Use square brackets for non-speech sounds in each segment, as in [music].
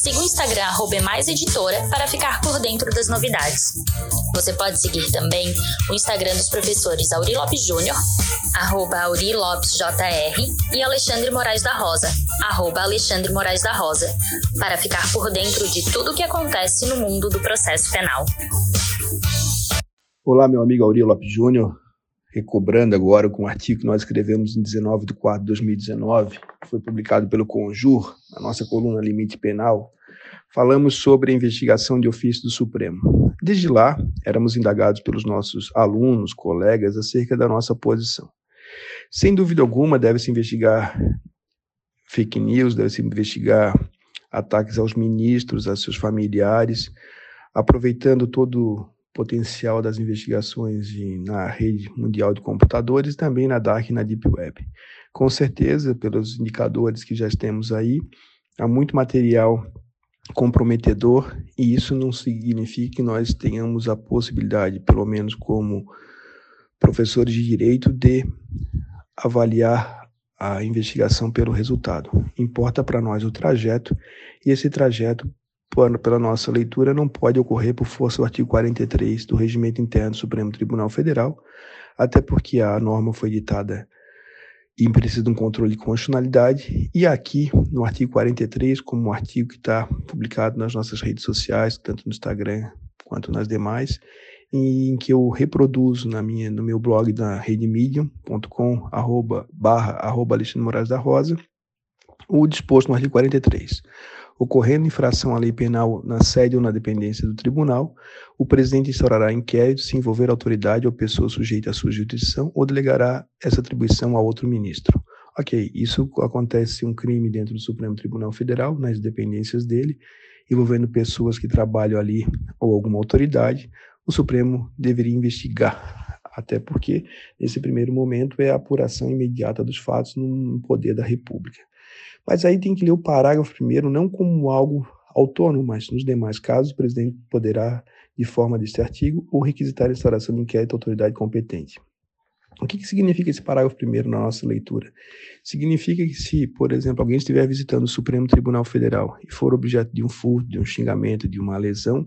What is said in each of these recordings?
Siga o Instagram @emaiseditora para ficar por dentro das novidades. Você pode seguir também o Instagram dos professores Auri Lopes Júnior, arroba Auri Lopes JR, e Alexandre Moraes da Rosa, arroba Alexandre Moraes da Rosa, para ficar por dentro de tudo o que acontece no mundo do processo penal. Olá, meu amigo Auri Lopes Júnior, recobrando agora com um artigo que nós escrevemos em 19 de 4 de 2019, foi publicado pelo Conjur, na nossa coluna Limite Penal, falamos sobre a investigação de ofício do Supremo. Desde lá, éramos indagados pelos nossos alunos, colegas, acerca da nossa posição. Sem dúvida alguma, deve-se investigar fake news, deve-se investigar ataques aos ministros, a seus familiares, aproveitando todo potencial das investigações de, na rede mundial de computadores e também na Dark e na Deep Web. Com certeza, pelos indicadores que já temos aí, há muito material comprometedor e isso não significa que nós tenhamos a possibilidade, pelo menos como professores de direito, de avaliar a investigação pelo resultado. Importa para nós o trajeto e esse trajeto pela nossa leitura, não pode ocorrer por força do artigo 43 do Regimento Interno do Supremo Tribunal Federal, até porque a norma foi ditada e precisa de um controle de constitucionalidade. E aqui, no artigo 43, como um artigo que está publicado nas nossas redes sociais, tanto no Instagram quanto nas demais, em que eu reproduzo na minha, no meu blog da redemedium.com, arroba, barra, arroba Alexandre Moraes da Rosa, o disposto no artigo 43 ocorrendo infração à lei penal na sede ou na dependência do tribunal, o presidente instaurará inquérito se envolver autoridade ou pessoa sujeita à sua jurisdição ou delegará essa atribuição a outro ministro. Ok, isso acontece um crime dentro do Supremo Tribunal Federal, nas dependências dele, envolvendo pessoas que trabalham ali ou alguma autoridade, o Supremo deveria investigar, até porque, nesse primeiro momento, é a apuração imediata dos fatos no poder da República. Mas aí tem que ler o parágrafo primeiro, não como algo autônomo, mas nos demais casos, o presidente poderá, de forma deste artigo, ou requisitar a instauração de inquérito à autoridade competente. O que, que significa esse parágrafo primeiro na nossa leitura? Significa que se, por exemplo, alguém estiver visitando o Supremo Tribunal Federal e for objeto de um furto, de um xingamento, de uma lesão,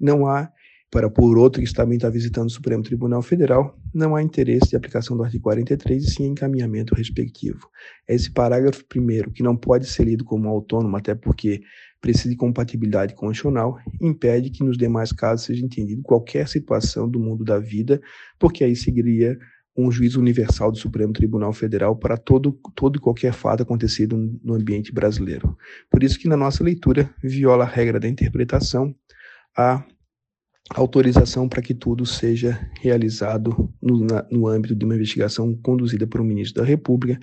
não há para por outro que também está visitando o Supremo Tribunal Federal, não há interesse de aplicação do artigo 43 e sim encaminhamento respectivo. Esse parágrafo primeiro, que não pode ser lido como autônomo, até porque precisa de compatibilidade constitucional, impede que nos demais casos seja entendido qualquer situação do mundo da vida, porque aí seguiria um juízo universal do Supremo Tribunal Federal para todo, todo e qualquer fato acontecido no ambiente brasileiro. Por isso que na nossa leitura viola a regra da interpretação a autorização para que tudo seja realizado no, na, no âmbito de uma investigação conduzida por um ministro da República,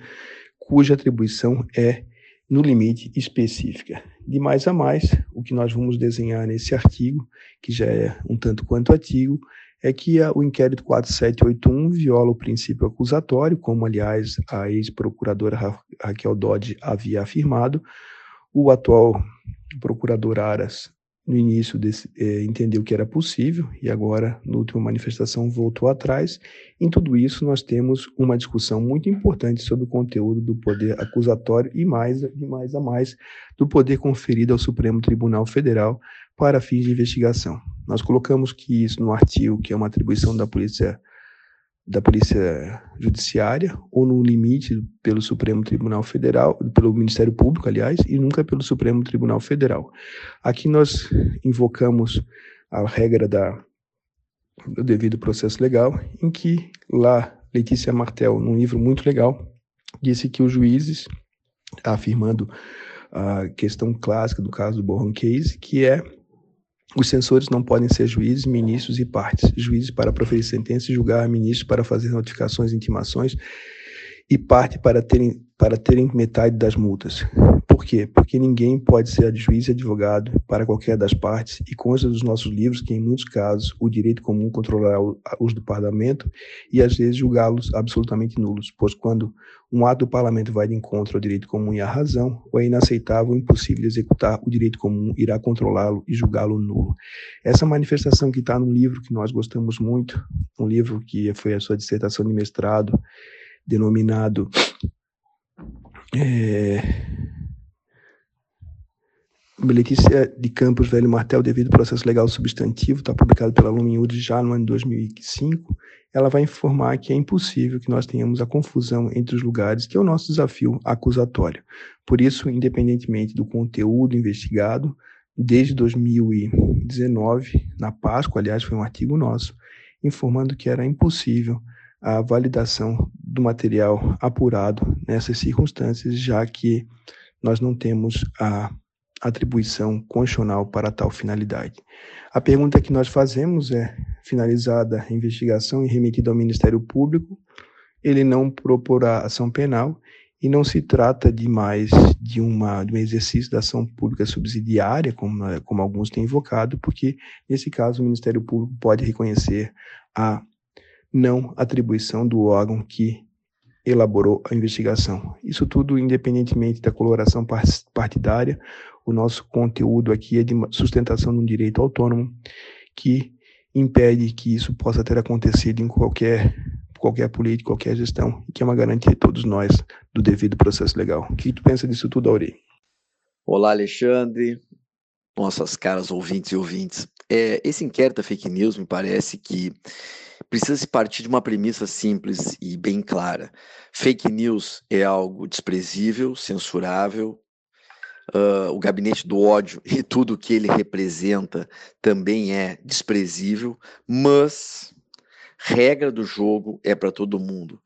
cuja atribuição é, no limite, específica. De mais a mais, o que nós vamos desenhar nesse artigo, que já é um tanto quanto antigo, é que a, o inquérito 4781 viola o princípio acusatório, como, aliás, a ex-procuradora Ra Raquel Dodge havia afirmado. O atual procurador Aras no início desse, é, entendeu que era possível e agora, na última manifestação, voltou atrás. Em tudo isso, nós temos uma discussão muito importante sobre o conteúdo do poder acusatório e mais, e mais a mais do poder conferido ao Supremo Tribunal Federal para fins de investigação. Nós colocamos que isso no artigo, que é uma atribuição da Polícia da Polícia Judiciária ou no limite pelo Supremo Tribunal Federal, pelo Ministério Público, aliás, e nunca pelo Supremo Tribunal Federal. Aqui nós invocamos a regra da, do devido processo legal, em que lá Letícia Martel, num livro muito legal, disse que os juízes, afirmando a questão clássica do caso do Borron Case, que é os censores não podem ser juízes, ministros e partes. Juízes para proferir sentença e julgar, ministros para fazer notificações e intimações. E parte para terem, para terem metade das multas. Por quê? Porque ninguém pode ser juiz e advogado para qualquer das partes e consta dos nossos livros que, em muitos casos, o direito comum controlará o uso do parlamento e, às vezes, julgá-los absolutamente nulos, pois quando um ato do parlamento vai de encontro ao direito comum e à razão, ou é inaceitável ou impossível de executar o direito comum, irá controlá-lo e julgá-lo nulo. Essa manifestação que está num livro que nós gostamos muito, um livro que foi a sua dissertação de mestrado, denominado é, Letícia de Campos Velho Martel, devido processo legal substantivo, está publicado pela Lumiúde já no ano de 2005. Ela vai informar que é impossível que nós tenhamos a confusão entre os lugares, que é o nosso desafio acusatório. Por isso, independentemente do conteúdo investigado, desde 2019, na Páscoa, aliás, foi um artigo nosso, informando que era impossível a validação do material apurado nessas circunstâncias, já que nós não temos a atribuição constitucional para tal finalidade. A pergunta que nós fazemos é: finalizada a investigação e remetida ao Ministério Público, ele não proporá ação penal e não se trata de mais de, uma, de um exercício da ação pública subsidiária, como, como alguns têm invocado, porque, nesse caso, o Ministério Público pode reconhecer a não atribuição do órgão que elaborou a investigação. Isso tudo independentemente da coloração partidária, o nosso conteúdo aqui é de sustentação de um direito autônomo que impede que isso possa ter acontecido em qualquer qualquer política, qualquer gestão, que é uma garantia de todos nós do devido processo legal. O que tu pensa disso tudo, Auri? Olá, Alexandre, nossas caras ouvintes e ouvintes. É, esse inquérito da fake news me parece que precisa se partir de uma premissa simples e bem clara. Fake news é algo desprezível, censurável. Uh, o gabinete do ódio [laughs] e tudo o que ele representa também é desprezível, mas regra do jogo é para todo mundo.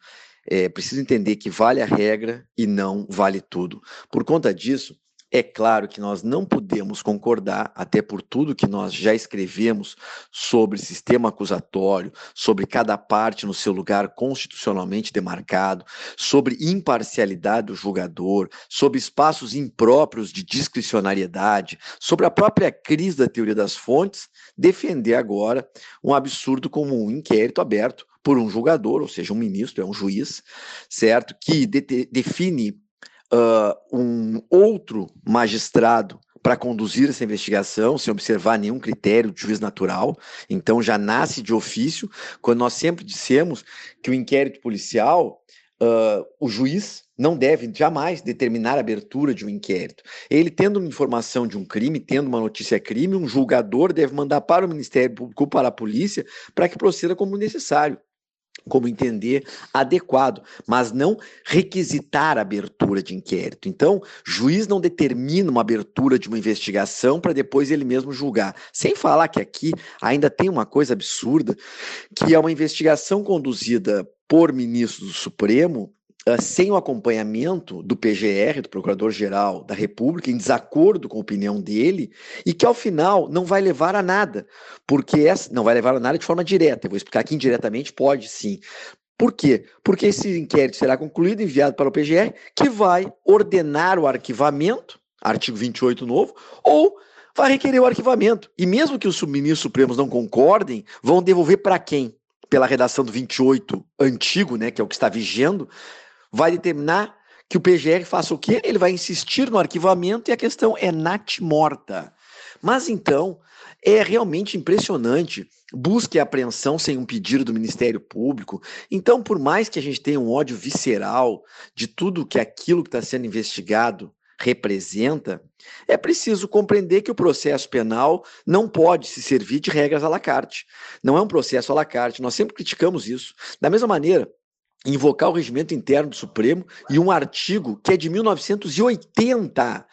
É preciso entender que vale a regra e não vale tudo. Por conta disso, é claro que nós não podemos concordar, até por tudo que nós já escrevemos sobre sistema acusatório, sobre cada parte no seu lugar constitucionalmente demarcado, sobre imparcialidade do julgador, sobre espaços impróprios de discricionariedade, sobre a própria crise da teoria das fontes, defender agora um absurdo como um inquérito aberto por um julgador, ou seja, um ministro, é um juiz, certo? Que de define uh, um outro magistrado para conduzir essa investigação, sem observar nenhum critério de juiz natural. Então já nasce de ofício, quando nós sempre dissemos que o inquérito policial, uh, o juiz não deve jamais determinar a abertura de um inquérito. Ele tendo uma informação de um crime, tendo uma notícia crime, um julgador deve mandar para o Ministério Público, para a polícia, para que proceda como necessário como entender adequado, mas não requisitar abertura de inquérito. Então, juiz não determina uma abertura de uma investigação para depois ele mesmo julgar. Sem falar que aqui ainda tem uma coisa absurda, que é uma investigação conduzida por ministros do Supremo Uh, sem o acompanhamento do PGR, do Procurador-Geral da República, em desacordo com a opinião dele, e que ao final não vai levar a nada, porque essa, não vai levar a nada de forma direta. Eu vou explicar que indiretamente pode sim. Por quê? Porque esse inquérito será concluído, enviado para o PGR, que vai ordenar o arquivamento, artigo 28 novo, ou vai requerer o arquivamento. E mesmo que os ministros supremos não concordem, vão devolver para quem? Pela redação do 28 antigo, né, que é o que está vigendo, vai determinar que o PGR faça o quê? Ele vai insistir no arquivamento e a questão é nat morta. Mas então, é realmente impressionante. Busca e apreensão sem um pedido do Ministério Público. Então, por mais que a gente tenha um ódio visceral de tudo que aquilo que está sendo investigado representa, é preciso compreender que o processo penal não pode se servir de regras à la carte. Não é um processo à la carte. Nós sempre criticamos isso. Da mesma maneira invocar o regimento interno do Supremo e um artigo que é de 1980.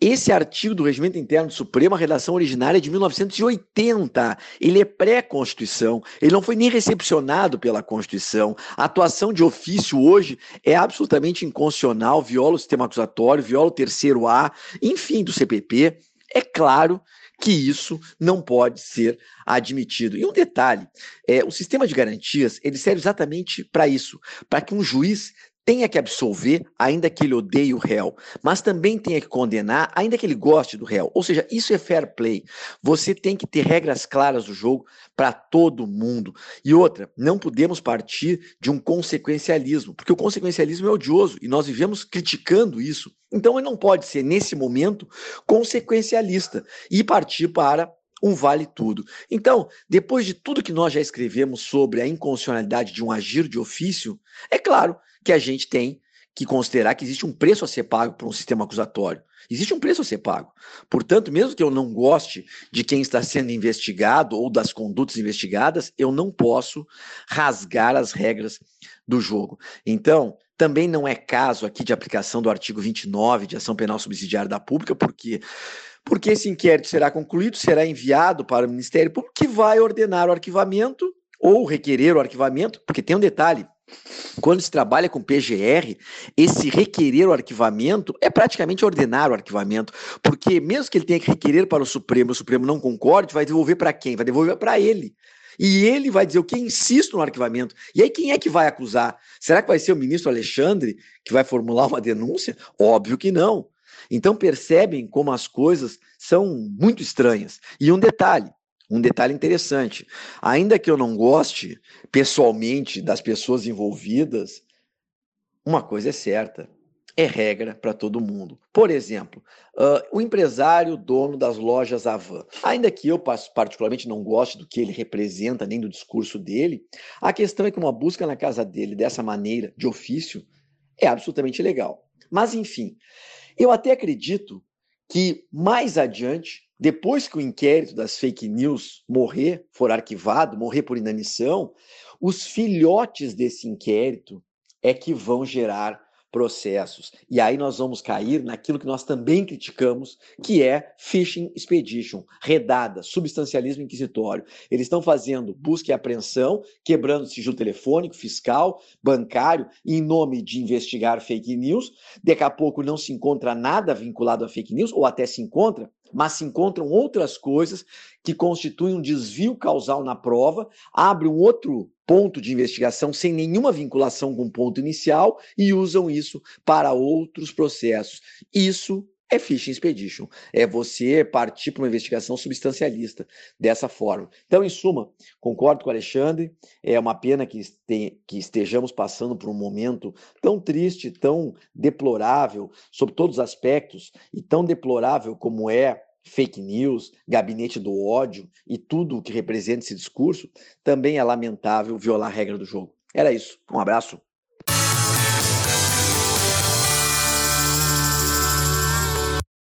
Esse artigo do Regimento Interno do Supremo, a redação originária é de 1980. Ele é pré-Constituição. Ele não foi nem recepcionado pela Constituição. A atuação de ofício hoje é absolutamente inconstitucional, viola o sistema acusatório, viola o terceiro A, enfim, do CPP. É claro que isso não pode ser admitido. E um detalhe, é, o sistema de garantias ele serve exatamente para isso, para que um juiz tenha que absolver, ainda que ele odeie o réu, mas também tenha que condenar, ainda que ele goste do réu. Ou seja, isso é fair play. Você tem que ter regras claras do jogo para todo mundo. E outra, não podemos partir de um consequencialismo, porque o consequencialismo é odioso e nós vivemos criticando isso. Então, ele não pode ser, nesse momento, consequencialista e partir para um vale tudo. Então, depois de tudo que nós já escrevemos sobre a inconstitucionalidade de um agir de ofício, é claro que a gente tem que considerar que existe um preço a ser pago por um sistema acusatório. Existe um preço a ser pago. Portanto, mesmo que eu não goste de quem está sendo investigado ou das condutas investigadas, eu não posso rasgar as regras do jogo. Então, também não é caso aqui de aplicação do artigo 29 de ação penal subsidiária da pública, porque porque esse inquérito será concluído, será enviado para o Ministério Público, que vai ordenar o arquivamento ou requerer o arquivamento, porque tem um detalhe, quando se trabalha com PGR, esse requerer o arquivamento é praticamente ordenar o arquivamento, porque mesmo que ele tenha que requerer para o Supremo, o Supremo não concorde, vai devolver para quem? Vai devolver para ele. E ele vai dizer o que insisto no arquivamento. E aí quem é que vai acusar? Será que vai ser o ministro Alexandre que vai formular uma denúncia? Óbvio que não. Então percebem como as coisas são muito estranhas. E um detalhe, um detalhe interessante. Ainda que eu não goste pessoalmente das pessoas envolvidas, uma coisa é certa: é regra para todo mundo. Por exemplo, uh, o empresário dono das lojas Avan. Ainda que eu particularmente não goste do que ele representa, nem do discurso dele, a questão é que uma busca na casa dele dessa maneira, de ofício, é absolutamente legal. Mas, enfim, eu até acredito que mais adiante depois que o inquérito das fake news morrer, for arquivado, morrer por inanição, os filhotes desse inquérito é que vão gerar processos. E aí nós vamos cair naquilo que nós também criticamos, que é phishing expedition, redada, substancialismo inquisitório. Eles estão fazendo busca e apreensão, quebrando sigilo telefônico, fiscal, bancário, em nome de investigar fake news. Daqui a pouco não se encontra nada vinculado a fake news, ou até se encontra, mas se encontram outras coisas que constituem um desvio causal na prova, abre um outro ponto de investigação sem nenhuma vinculação com o ponto inicial e usam isso para outros processos. Isso é phishing expedition. É você partir para uma investigação substancialista dessa forma. Então, em suma, concordo com o Alexandre, é uma pena que, este, que estejamos passando por um momento tão triste, tão deplorável, sob todos os aspectos, e tão deplorável como é fake news, gabinete do ódio e tudo o que representa esse discurso, também é lamentável violar a regra do jogo. Era isso. Um abraço.